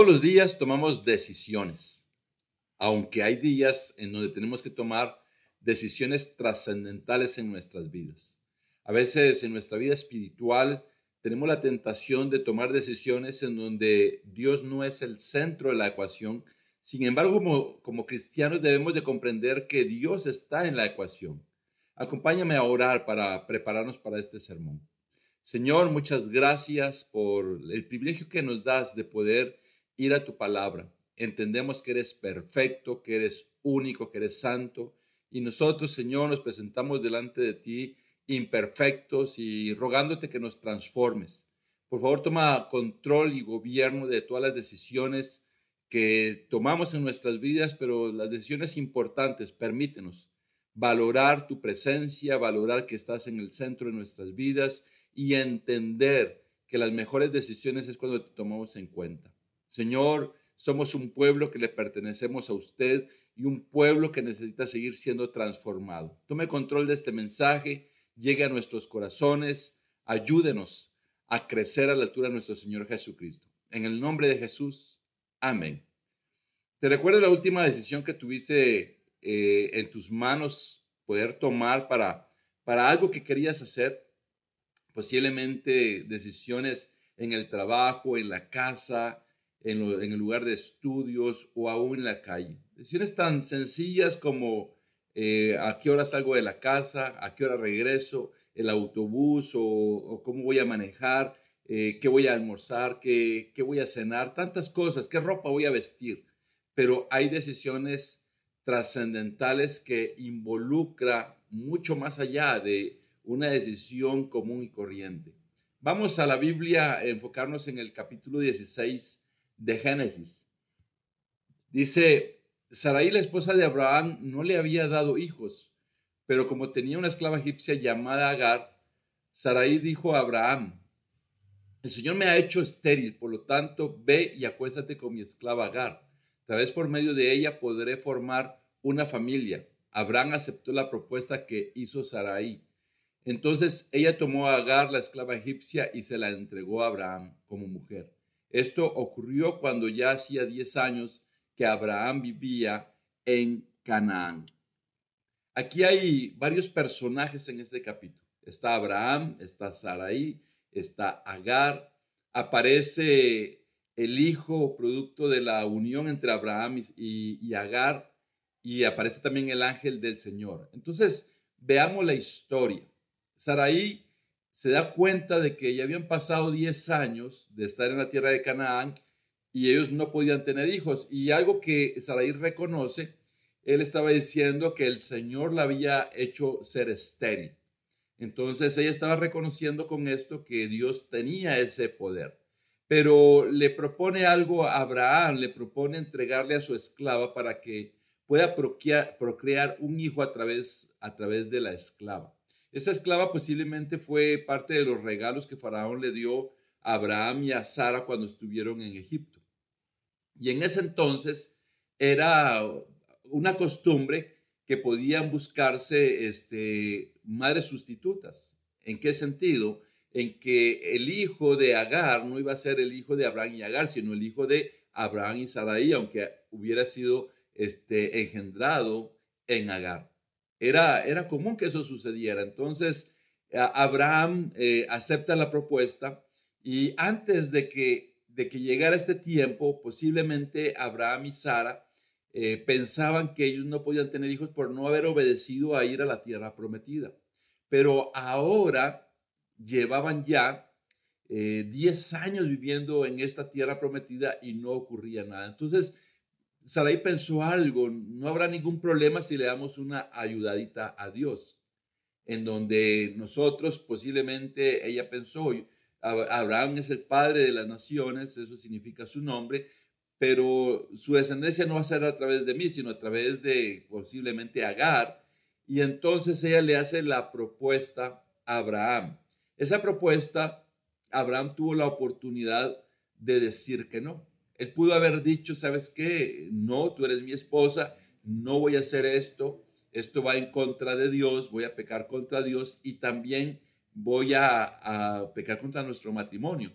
Todos los días tomamos decisiones, aunque hay días en donde tenemos que tomar decisiones trascendentales en nuestras vidas. A veces en nuestra vida espiritual tenemos la tentación de tomar decisiones en donde Dios no es el centro de la ecuación. Sin embargo, como, como cristianos debemos de comprender que Dios está en la ecuación. Acompáñame a orar para prepararnos para este sermón. Señor, muchas gracias por el privilegio que nos das de poder ir a tu palabra. Entendemos que eres perfecto, que eres único, que eres santo. Y nosotros, Señor, nos presentamos delante de ti imperfectos y rogándote que nos transformes. Por favor, toma control y gobierno de todas las decisiones que tomamos en nuestras vidas, pero las decisiones importantes, permítenos valorar tu presencia, valorar que estás en el centro de nuestras vidas y entender que las mejores decisiones es cuando te tomamos en cuenta. Señor, somos un pueblo que le pertenecemos a usted y un pueblo que necesita seguir siendo transformado. Tome control de este mensaje, llegue a nuestros corazones, ayúdenos a crecer a la altura de nuestro Señor Jesucristo. En el nombre de Jesús, amén. ¿Te recuerdas la última decisión que tuviste eh, en tus manos poder tomar para, para algo que querías hacer? Posiblemente decisiones en el trabajo, en la casa, en, el lugar de estudios o aún en la calle. Decisiones tan sencillas como eh, a qué hora salgo de la casa, a qué hora regreso, el autobús o, cómo voy a manejar, eh, qué voy a almorzar, qué, qué voy a cenar, tantas cosas, qué ropa voy a vestir. Pero hay decisiones trascendentales que involucra mucho más allá de una decisión común y corriente. Vamos a la Biblia enfocarnos en el capítulo 16 de Génesis. Dice, Sarai, la esposa de Abraham, no le había dado hijos, pero como tenía una esclava egipcia llamada Agar, Sarai dijo a Abraham, el Señor me ha hecho estéril, por lo tanto, ve y acuéstate con mi esclava Agar. Tal vez por medio de ella podré formar una familia. Abraham aceptó la propuesta que hizo Sarai. Entonces ella tomó a Agar, la esclava egipcia, y se la entregó a Abraham como mujer. Esto ocurrió cuando ya hacía 10 años que Abraham vivía en Canaán. Aquí hay varios personajes en este capítulo. Está Abraham, está Sarai, está Agar, aparece el hijo producto de la unión entre Abraham y, Agar y aparece también el ángel del Señor. Entonces, veamos la historia. Sarai se da cuenta de que ya habían pasado 10 años de estar en la tierra de Canaán y ellos no podían tener hijos. Y algo que Sarai reconoce, él estaba diciendo que el Señor la había hecho ser estéril. Entonces ella estaba reconociendo con esto que Dios tenía ese poder. Pero le propone algo a Abraham, le propone entregarle a su esclava para que pueda procrear, un hijo a través, a través de la esclava. Esa esclava posiblemente fue parte de los regalos que Faraón le dio a Abraham y a Sara cuando estuvieron en Egipto. Y en ese entonces era una costumbre que podían buscarse este, madres sustitutas. ¿En qué sentido? En que el hijo de Agar no iba a ser el hijo de Abraham y Agar, sino el hijo de Abraham y Sarai, aunque hubiera sido este, engendrado en Agar. Era, común que eso sucediera. Entonces, Abraham eh, acepta la propuesta y antes de que, de que llegara este tiempo, posiblemente Abraham y Sara eh, pensaban que ellos no podían tener hijos por no haber obedecido a ir a la tierra prometida. Pero ahora llevaban ya 10 eh, años viviendo en esta tierra prometida y no ocurría nada. Entonces, Sarai pensó algo, no habrá ningún problema si le damos una ayudadita a Dios, en donde nosotros posiblemente, ella pensó, Abraham es el padre de las naciones, eso significa su nombre, pero su descendencia no va a ser a través de mí, sino a través de posiblemente Agar. Y entonces ella le hace la propuesta a Abraham. Esa propuesta, Abraham tuvo la oportunidad de decir que no. Él pudo haber dicho, ¿sabes qué? No, tú eres mi esposa, no voy a hacer esto, esto va en contra de Dios, voy a pecar contra Dios y también voy a, pecar contra nuestro matrimonio.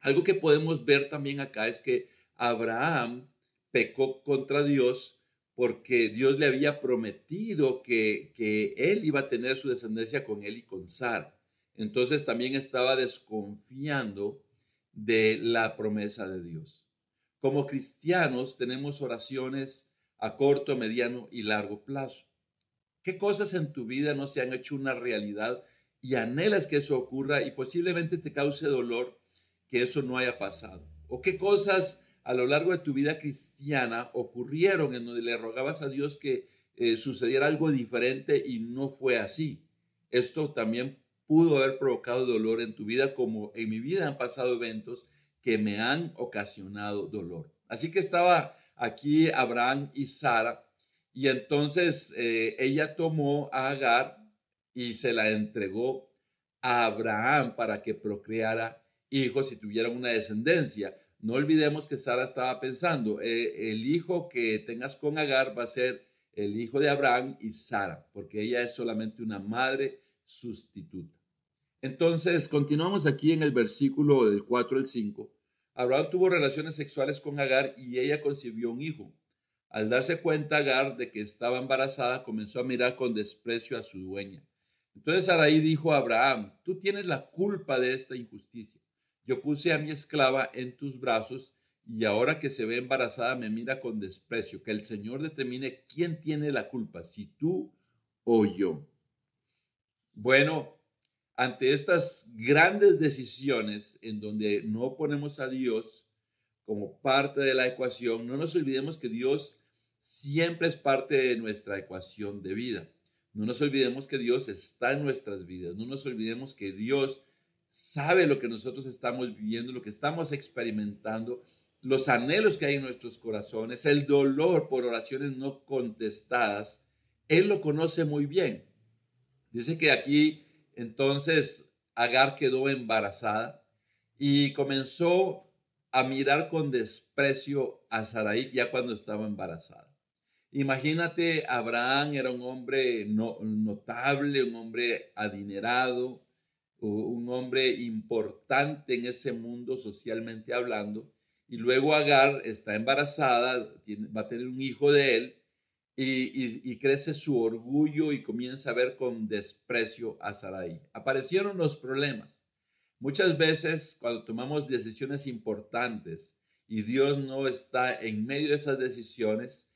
Algo que podemos ver también acá es que Abraham pecó contra Dios porque Dios le había prometido que, que él iba a tener su descendencia con él y con Sara. Entonces también estaba desconfiando de la promesa de Dios. Como cristianos tenemos oraciones a corto, mediano y largo plazo. ¿Qué cosas en tu vida no se han hecho una realidad y anhelas que eso ocurra y posiblemente te cause dolor que eso no haya pasado? ¿O qué cosas a lo largo de tu vida cristiana ocurrieron en donde le rogabas a Dios que eh, sucediera algo diferente y no fue así? Esto también pudo haber provocado dolor en tu vida, como en mi vida han pasado eventos que me han ocasionado dolor. Así que estaba aquí Abraham y Sara, y entonces eh, ella tomó a Agar y se la entregó a Abraham para que procreara hijos y tuviera una descendencia. No olvidemos que Sara estaba pensando, eh, el hijo que tengas con Agar va a ser el hijo de Abraham y Sara, porque ella es solamente una madre sustituta. Entonces, continuamos aquí en el versículo del 4 al 5. Abraham tuvo relaciones sexuales con Agar y ella concibió un hijo. Al darse cuenta Agar de que estaba embarazada, comenzó a mirar con desprecio a su dueña. Entonces Sarai dijo a Abraham, tú tienes la culpa de esta injusticia. Yo puse a mi esclava en tus brazos y ahora que se ve embarazada me mira con desprecio. Que el Señor determine quién tiene la culpa, si tú o yo. Bueno, ante estas grandes decisiones en donde no ponemos a Dios como parte de la ecuación, no nos olvidemos que Dios siempre es parte de nuestra ecuación de vida. No nos olvidemos que Dios está en nuestras vidas. No nos olvidemos que Dios sabe lo que nosotros estamos viviendo, lo que estamos experimentando, los anhelos que hay en nuestros corazones, el dolor por oraciones no contestadas. Él lo conoce muy bien. Dice que aquí entonces Agar quedó embarazada y comenzó a mirar con desprecio a Sarai ya cuando estaba embarazada. Imagínate, Abraham era un hombre notable, un hombre adinerado, un hombre importante en ese mundo socialmente hablando, y luego Agar está embarazada, va a tener un hijo de él, y, crece su orgullo y comienza a ver con desprecio a Sarai. Aparecieron los problemas. Muchas veces cuando tomamos decisiones importantes y Dios no está en medio de esas decisiones,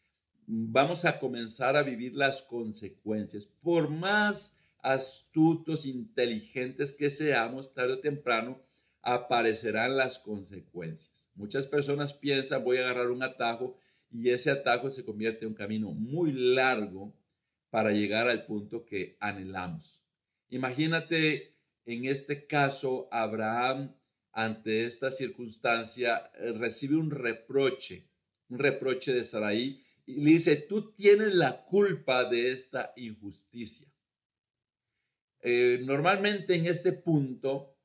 vamos a comenzar a vivir las consecuencias. Por más astutos, inteligentes que seamos, tarde o temprano aparecerán las consecuencias. Muchas personas piensan, voy a agarrar un atajo y ese atajo se convierte en un camino muy largo para llegar al punto que anhelamos. Imagínate en este caso, Abraham ante esta circunstancia eh, recibe un reproche, un reproche de Sarai y le dice, tú tienes la culpa de esta injusticia. Eh, normalmente en este punto,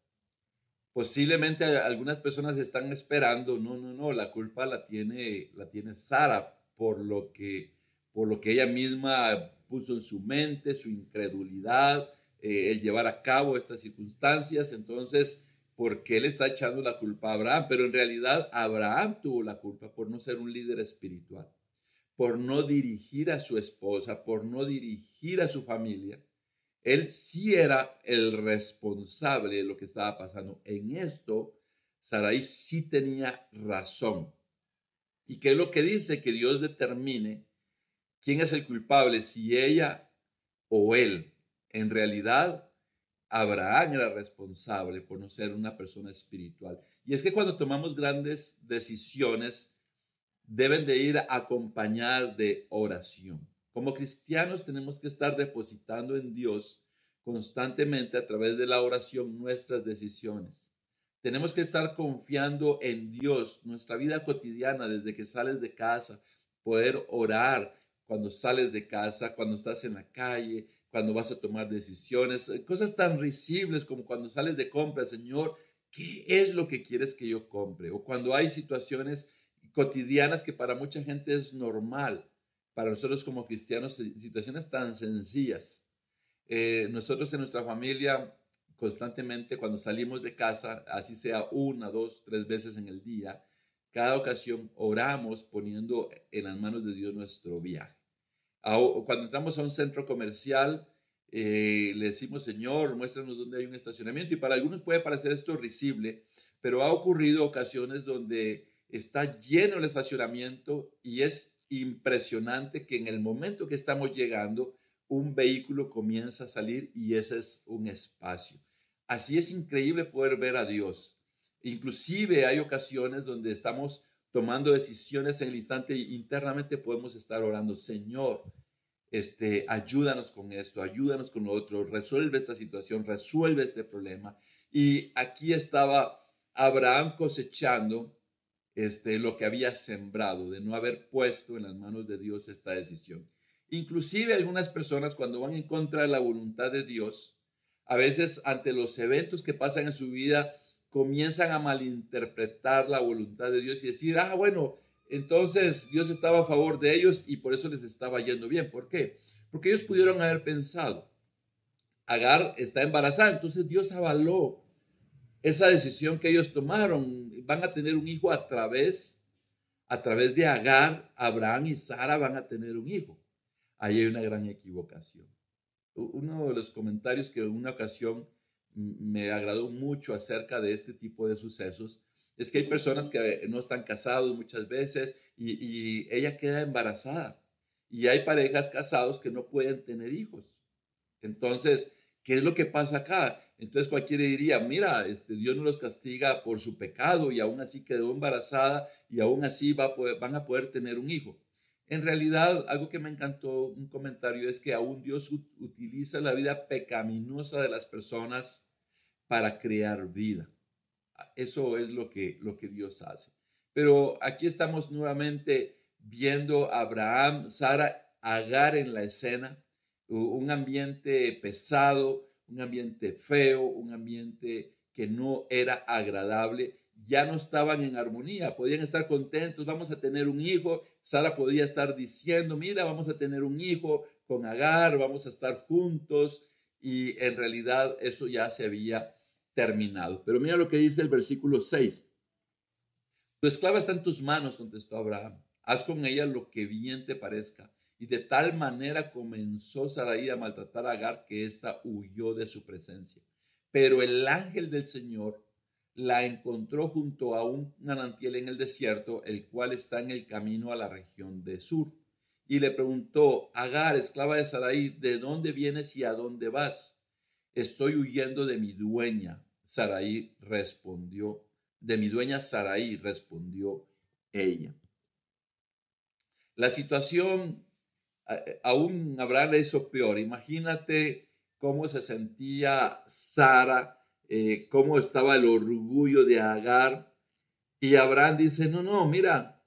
Posiblemente algunas personas están esperando, no, no, no, la culpa la tiene, la tiene Sara por lo que, por lo que ella misma puso en su mente, su incredulidad, eh, el llevar a cabo estas circunstancias. Entonces, ¿por qué le está echando la culpa a Abraham? Pero en realidad Abraham tuvo la culpa por no ser un líder espiritual, por no dirigir a su esposa, por no dirigir a su familia él sí era el responsable de lo que estaba pasando. En esto, Sarai sí tenía razón. ¿Y qué es lo que dice? Que Dios determine quién es el culpable, si ella o él. En realidad, Abraham era responsable por no ser una persona espiritual. Y es que cuando tomamos grandes decisiones, deben de ir acompañadas de oración. Como cristianos tenemos que estar depositando en Dios constantemente a través de la oración nuestras decisiones. Tenemos que estar confiando en Dios, nuestra vida cotidiana, desde que sales de casa, poder orar cuando sales de casa, cuando estás en la calle, cuando vas a tomar decisiones, eh, cosas tan risibles como cuando sales de compra, Señor, ¿qué es lo que quieres que yo compre? O cuando hay situaciones cotidianas que para mucha gente es normal para nosotros como cristianos situaciones tan sencillas. Eh, nosotros en nuestra familia constantemente cuando salimos de casa, así sea una, dos, tres veces en el día, cada ocasión oramos poniendo en las manos de Dios nuestro viaje. Cuando entramos a un centro comercial, eh, le decimos, Señor, muéstranos dónde hay un estacionamiento. Y para algunos puede parecer esto risible, pero ha ocurrido ocasiones donde está lleno el estacionamiento y es impresionante que en el momento que estamos llegando, un vehículo comienza a salir y ese es un espacio. Así es increíble poder ver a Dios. Inclusive hay ocasiones donde estamos tomando decisiones en el instante y internamente podemos estar orando, Señor, este, ayúdanos con esto, ayúdanos con lo otro, resuelve esta situación, resuelve este problema. Y aquí estaba Abraham cosechando este, lo que había sembrado, de no haber puesto en las manos de Dios esta decisión. Inclusive algunas personas cuando van en contra de la voluntad de Dios, a veces ante los eventos que pasan en su vida, comienzan a malinterpretar la voluntad de Dios y decir, ah, bueno, entonces Dios estaba a favor de ellos y por eso les estaba yendo bien. ¿Por qué? Porque ellos pudieron haber pensado, Agar está embarazada, entonces Dios avaló esa decisión que ellos tomaron. Van a tener un hijo a través, a través de Agar, Abraham y Sara van a tener un hijo. Ahí hay una gran equivocación. Uno de los comentarios que en una ocasión me agradó mucho acerca de este tipo de sucesos es que hay personas que no están casados muchas veces y, y ella queda embarazada. Y hay parejas casados que no pueden tener hijos. Entonces, ¿qué es lo que pasa acá? Entonces cualquiera diría, mira, este, Dios no los castiga por su pecado y aún así quedó embarazada y aún así va van a poder tener un hijo. En realidad, algo que me encantó, un comentario, es que aún Dios utiliza la vida pecaminosa de las personas para crear vida. Eso es lo que, lo que Dios hace. Pero aquí estamos nuevamente viendo a Abraham, Sara, Agar en la escena, un ambiente pesado, un ambiente feo, un ambiente que no era agradable, ya no estaban en armonía, podían estar contentos, vamos a tener un hijo, Sara podía estar diciendo, mira, vamos a tener un hijo con Agar, vamos a estar juntos, y en realidad eso ya se había terminado. Pero mira lo que dice el versículo 6. Tu esclava está en tus manos, contestó Abraham, haz con ella lo que bien te parezca. Y de tal manera comenzó Sarai a maltratar a Agar que ésta huyó de su presencia. Pero el ángel del Señor la encontró junto a un manantial en el desierto, el cual está en el camino a la región de Sur. Y le preguntó, Agar, esclava de Sarai, ¿de dónde vienes y a dónde vas? Estoy huyendo de mi dueña. Sarai respondió, de mi dueña Sarai respondió ella. La situación aún Abraham le hizo peor. Imagínate cómo se sentía Sara, eh, cómo estaba el orgullo de Agar. Y Abraham dice, no, no, mira,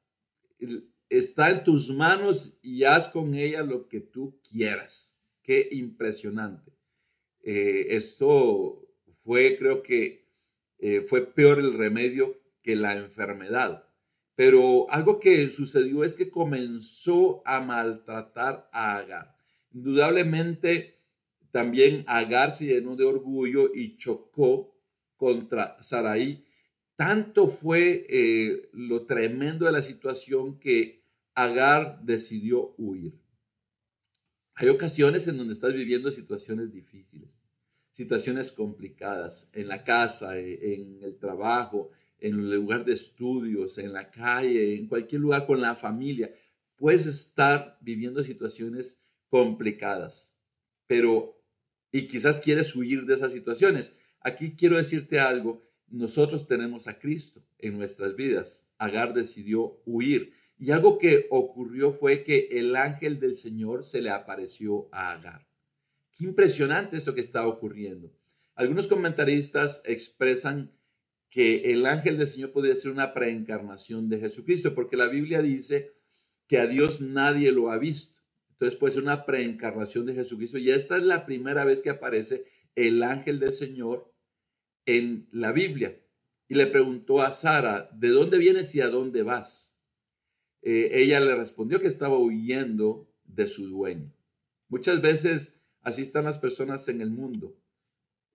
está en tus manos y haz con ella lo que tú quieras. Qué impresionante. Eh, esto fue, creo que eh, fue peor el remedio que la enfermedad. Pero algo que sucedió es que comenzó a maltratar a Agar. Indudablemente también Agar se llenó de orgullo y chocó contra Sarai. Tanto fue eh, lo tremendo de la situación que Agar decidió huir. Hay ocasiones en donde estás viviendo situaciones difíciles, situaciones complicadas, en la casa, en el trabajo, en lugar de estudios, en la calle, en cualquier lugar con la familia. Puedes estar viviendo situaciones complicadas, pero, y quizás quieres huir de esas situaciones. Aquí quiero decirte algo, nosotros tenemos a Cristo en nuestras vidas. Agar decidió huir. Y algo que ocurrió fue que el ángel del Señor se le apareció a Agar. Qué impresionante esto que está ocurriendo. Algunos comentaristas expresan que el ángel del Señor podría ser una preencarnación de Jesucristo, porque la Biblia dice que a Dios nadie lo ha visto. Entonces puede ser una preencarnación de Jesucristo. Y esta es la primera vez que aparece el ángel del Señor en la Biblia. Y le preguntó a Sara, ¿de dónde vienes y a dónde vas? Eh, ella le respondió que estaba huyendo de su dueño. Muchas veces así están las personas en el mundo.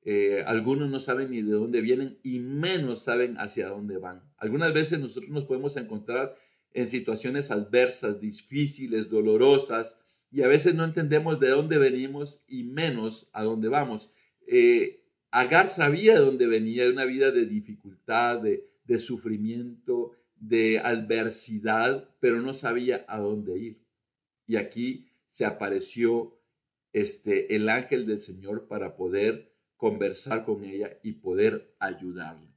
Eh, algunos no saben ni de dónde vienen y menos saben hacia dónde van. Algunas veces nosotros nos podemos encontrar en situaciones adversas, difíciles, dolorosas, y a veces no entendemos de dónde venimos y menos a dónde vamos. Eh, Agar sabía de dónde venía, de una vida de dificultad, de, de sufrimiento, de adversidad, pero no sabía a dónde ir. Y aquí se apareció este, el ángel del Señor para poder conversar con ella y poder ayudarle.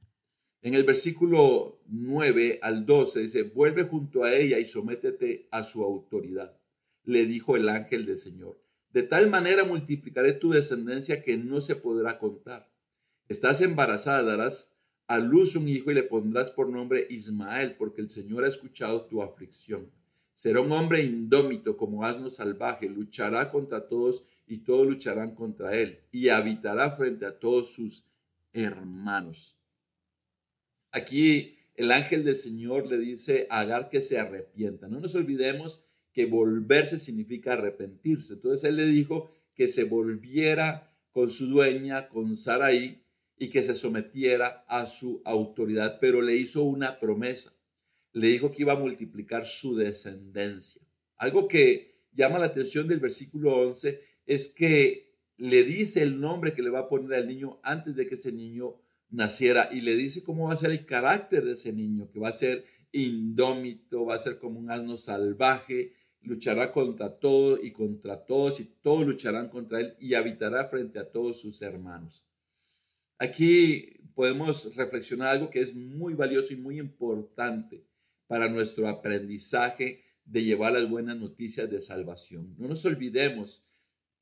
En el versículo 9 al 12 dice, vuelve junto a ella y sométete a su autoridad, le dijo el ángel del Señor. De tal manera multiplicaré tu descendencia que no se podrá contar. Estás embarazada, darás a luz un hijo y le pondrás por nombre Ismael, porque el Señor ha escuchado tu aflicción. Será un hombre indómito como asno salvaje, luchará contra todos y todos lucharán contra él, y habitará frente a todos sus hermanos. Aquí el ángel del Señor le dice a Agar que se arrepienta. No nos olvidemos que volverse significa arrepentirse. Entonces él le dijo que se volviera con su dueña, con Saraí, y que se sometiera a su autoridad, pero le hizo una promesa. Le dijo que iba a multiplicar su descendencia. Algo que llama la atención del versículo 11 es que le dice el nombre que le va a poner al niño antes de que ese niño naciera y le dice cómo va a ser el carácter de ese niño, que va a ser indómito, va a ser como un asno salvaje, luchará contra todo y contra todos y todos lucharán contra él y habitará frente a todos sus hermanos. Aquí podemos reflexionar algo que es muy valioso y muy importante para nuestro aprendizaje de llevar las buenas noticias de salvación. No nos olvidemos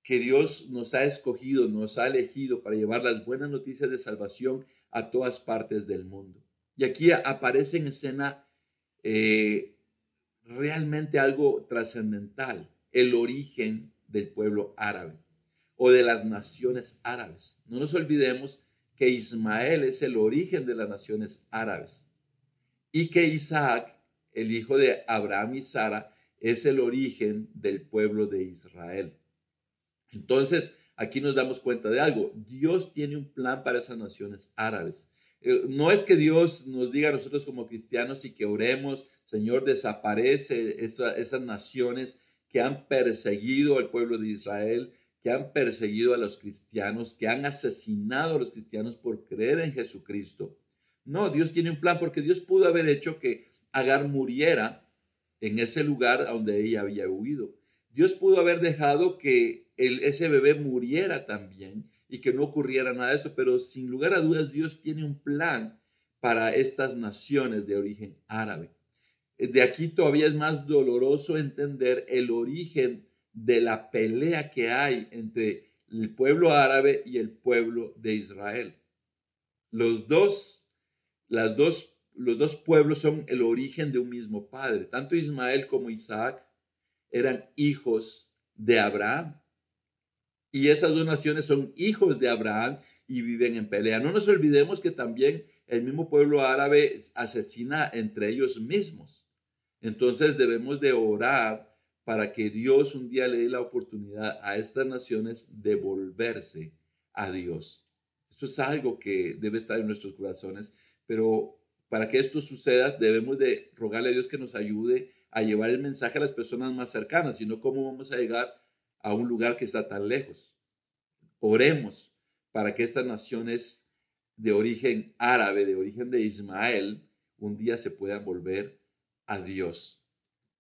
que Dios nos ha escogido, nos ha elegido para llevar las buenas noticias de salvación a todas partes del mundo. Y aquí aparece en escena eh, realmente algo trascendental, el origen del pueblo árabe o de las naciones árabes. No nos olvidemos que Ismael es el origen de las naciones árabes y que Isaac, el hijo de Abraham y Sara, es el origen del pueblo de Israel. Entonces, aquí nos damos cuenta de algo. Dios tiene un plan para esas naciones árabes. Eh, no es que Dios nos diga a nosotros como cristianos y que oremos, Señor, desaparece esas naciones que han perseguido al pueblo de Israel, que han perseguido a los cristianos, que han asesinado a los cristianos por creer en Jesucristo. No, Dios tiene un plan porque Dios pudo haber hecho que Agar muriera en ese lugar donde ella había huido. Dios pudo haber dejado que el, ese bebé muriera también y que no ocurriera nada de eso, pero sin lugar a dudas Dios tiene un plan para estas naciones de origen árabe. De aquí todavía es más doloroso entender el origen de la pelea que hay entre el pueblo árabe y el pueblo de Israel. Los dos, las dos, los dos pueblos son el origen de un mismo padre. Tanto Ismael como Isaac eran hijos de Abraham. Y esas dos naciones son hijos de Abraham y viven en pelea. No nos olvidemos que también el mismo pueblo árabe asesina entre ellos mismos. Entonces debemos de orar para que Dios un día le dé la oportunidad a estas naciones de volverse a Dios. Eso es algo que debe estar en nuestros corazones, pero para que esto suceda debemos de rogarle a Dios que nos ayude a llevar el mensaje a las personas más cercanas, sino cómo vamos a llegar a un lugar que está tan lejos. Oremos para que estas naciones de origen árabe, de origen de Ismael, un día se puedan volver a Dios.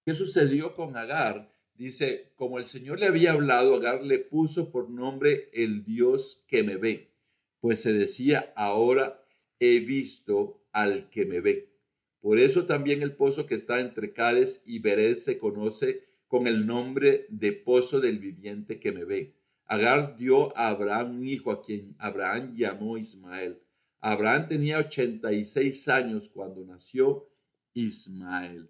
¿Qué sucedió con Agar? Dice, como el Señor le había hablado, Agar le puso por nombre el Dios que me ve, pues se decía, ahora he visto al que me ve. Por eso también el pozo que está entre Cades y Bered se conoce con el nombre de pozo del viviente que me ve. Agar dio a Abraham un hijo a quien Abraham llamó Ismael. Abraham tenía 86 años cuando nació Ismael.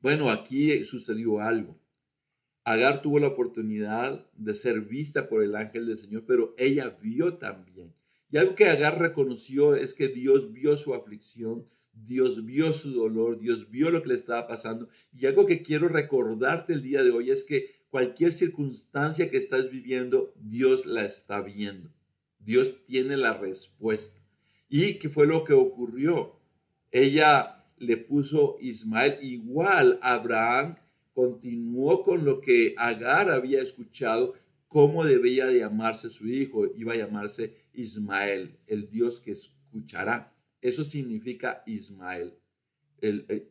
Bueno, aquí sucedió algo. Agar tuvo la oportunidad de ser vista por el ángel del Señor, pero ella vio también. Y algo que Agar reconoció es que Dios vio su aflicción, Dios vio su dolor, Dios vio lo que le estaba pasando. Y algo que quiero recordarte el día de hoy es que cualquier circunstancia que estás viviendo, Dios la está viendo. Dios tiene la respuesta. ¿Y qué fue lo que ocurrió? Ella le puso Ismael igual. Abraham continuó con lo que Agar había escuchado, cómo debía de llamarse su hijo. Iba a llamarse Ismael, el Dios que escuchará. Eso significa Ismael. El, eh,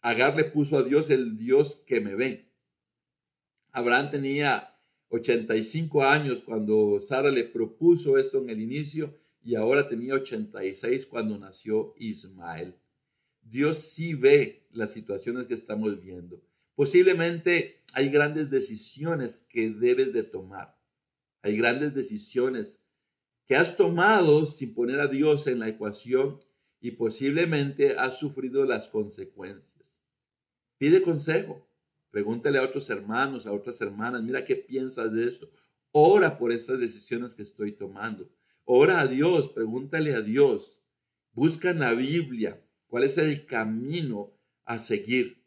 Agar le puso a Dios el Dios que me ve. Abraham tenía 85 años cuando Sara le propuso esto en el inicio y ahora tenía 86 cuando nació Ismael. Dios sí ve las situaciones que estamos viendo. Posiblemente hay grandes decisiones que debes de tomar. Hay grandes decisiones que has tomado sin poner a Dios en la ecuación y posiblemente has sufrido las consecuencias. Pide consejo. Pregúntale a otros hermanos, a otras hermanas, mira qué piensas de esto. Ora por estas decisiones que estoy tomando. Ora a Dios, pregúntale a Dios. Busca en la Biblia cuál es el camino a seguir.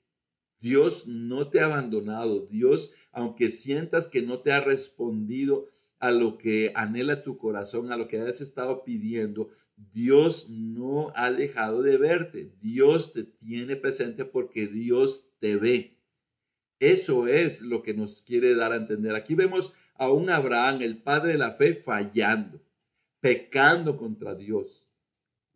Dios no te ha abandonado. Dios, aunque sientas que no te ha respondido a lo que anhela tu corazón, a lo que has estado pidiendo, Dios no ha dejado de verte. Dios te tiene presente porque Dios te ve. Eso es lo que nos quiere dar a entender. Aquí vemos a un Abraham, el padre de la fe, fallando, pecando contra Dios.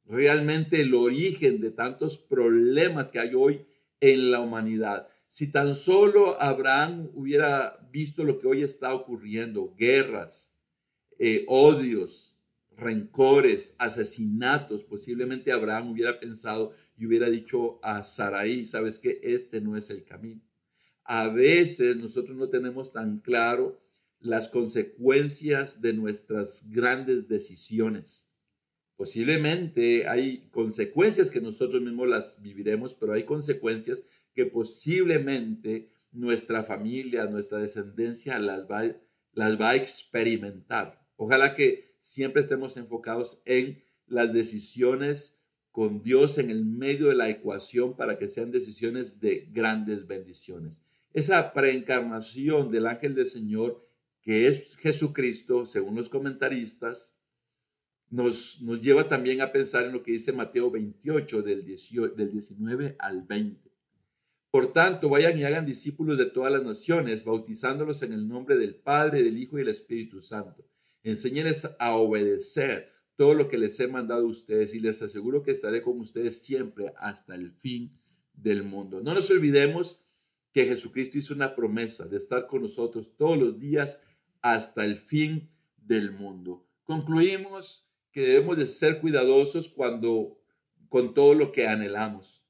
Realmente el origen de tantos problemas que hay hoy en la humanidad. Si tan solo Abraham hubiera visto lo que hoy está ocurriendo, guerras, eh, odios, rencores, asesinatos, posiblemente Abraham hubiera pensado y hubiera dicho a Saraí, sabes que este no es el camino a veces nosotros no tenemos tan claro las consecuencias de nuestras grandes decisiones. Posiblemente hay consecuencias que nosotros mismos las viviremos, pero hay consecuencias que posiblemente nuestra familia, nuestra descendencia las va, las va a experimentar. Ojalá que siempre estemos enfocados en las decisiones con Dios en el medio de la ecuación para que sean decisiones de grandes bendiciones. Esa preencarnación del ángel del Señor, que es Jesucristo, según los comentaristas, nos, nos lleva también a pensar en lo que dice Mateo 28, del, del 19 al 20. Por tanto, vayan y hagan discípulos de todas las naciones, bautizándolos en el nombre del Padre, del Hijo y del Espíritu Santo. Enséñenles a obedecer todo lo que les he mandado a ustedes y les aseguro que estaré con ustedes siempre hasta el fin del mundo. No nos olvidemos que Jesucristo hizo una promesa de estar con nosotros todos los días hasta el fin del mundo. Concluimos que debemos de ser cuidadosos cuando con todo lo que anhelamos.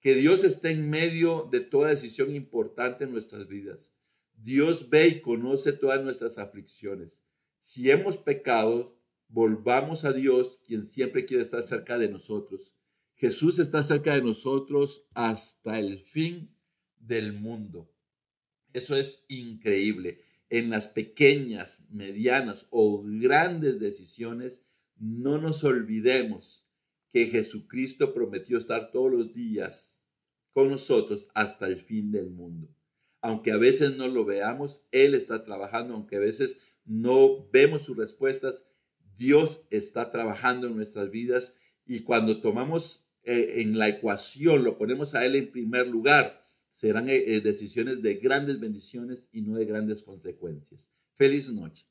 Que Dios esté en medio de toda decisión importante en nuestras vidas. Dios ve y conoce todas nuestras aflicciones. Si hemos pecado, volvamos a Dios, quien siempre quiere estar cerca de nosotros. Jesús está cerca de nosotros hasta el fin del mundo. Eso es increíble. En las pequeñas, medianas o grandes decisiones, no nos olvidemos que Jesucristo prometió estar todos los días con nosotros hasta el fin del mundo. Aunque a veces no lo veamos, Él está trabajando, aunque a veces no vemos sus respuestas, Dios está trabajando en nuestras vidas y cuando tomamos eh, en la ecuación, lo ponemos a Él en primer lugar, serán eh, eh, decisiones de grandes bendiciones y no de grandes consecuencias. Feliz noche.